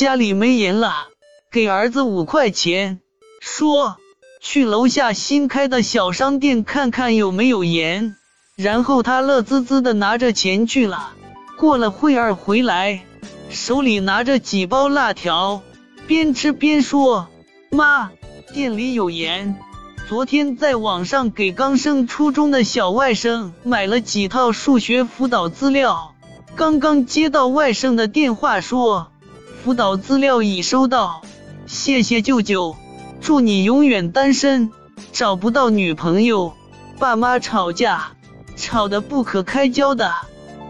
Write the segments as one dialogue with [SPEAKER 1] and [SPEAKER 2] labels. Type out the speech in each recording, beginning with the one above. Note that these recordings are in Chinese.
[SPEAKER 1] 家里没盐了，给儿子五块钱，说去楼下新开的小商店看看有没有盐。然后他乐滋滋的拿着钱去了。过了会儿回来，手里拿着几包辣条，边吃边说：“妈，店里有盐。昨天在网上给刚升初中的小外甥买了几套数学辅导资料，刚刚接到外甥的电话说，辅导资料已收到，谢谢舅舅，祝你永远单身，找不到女朋友，爸妈吵架。”吵得不可开交的，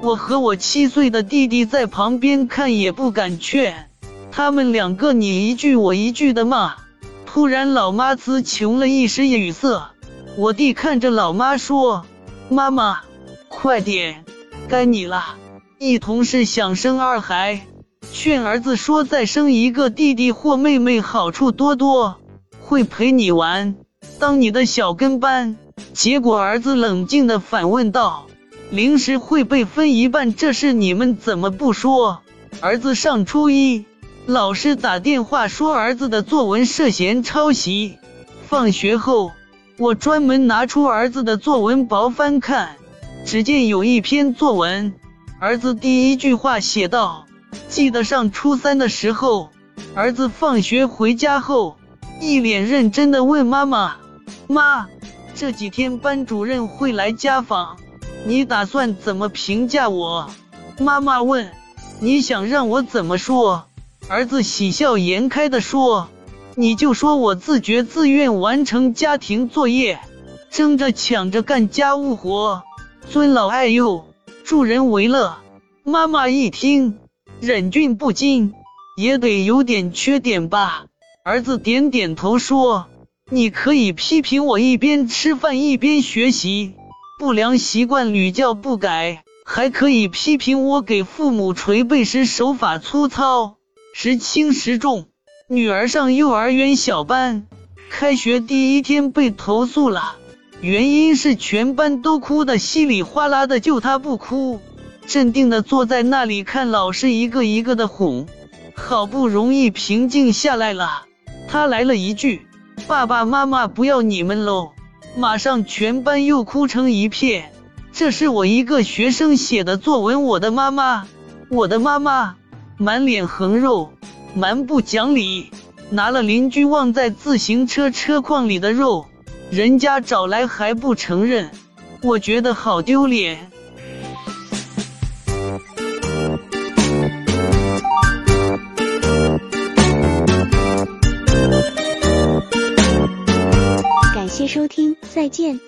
[SPEAKER 1] 我和我七岁的弟弟在旁边看也不敢劝，他们两个你一句我一句的骂。突然老妈词穷了一时语塞，我弟看着老妈说：“妈妈，快点，该你了。”一同是想生二孩，劝儿子说再生一个弟弟或妹妹好处多多，会陪你玩，当你的小跟班。结果儿子冷静的反问道：“零食会被分一半，这事你们怎么不说？”儿子上初一，老师打电话说儿子的作文涉嫌抄袭。放学后，我专门拿出儿子的作文薄翻看，只见有一篇作文，儿子第一句话写道：“记得上初三的时候，儿子放学回家后，一脸认真的问妈妈：‘妈。’”这几天班主任会来家访，你打算怎么评价我？妈妈问。你想让我怎么说？儿子喜笑颜开的说：“你就说我自觉自愿完成家庭作业，争着抢着干家务活，尊老爱幼，助人为乐。”妈妈一听，忍俊不禁，也得有点缺点吧？儿子点点头说。你可以批评我一边吃饭一边学习，不良习惯屡教不改；还可以批评我给父母捶背时手法粗糙，时轻时重。女儿上幼儿园小班，开学第一天被投诉了，原因是全班都哭得稀里哗啦的，就她不哭，镇定的坐在那里看老师一个一个的哄，好不容易平静下来了，他来了一句。爸爸妈妈不要你们喽！马上全班又哭成一片。这是我一个学生写的作文，我的妈妈，我的妈妈，满脸横肉，蛮不讲理，拿了邻居忘在自行车车筐里的肉，人家找来还不承认，我觉得好丢脸。
[SPEAKER 2] 收听，再见。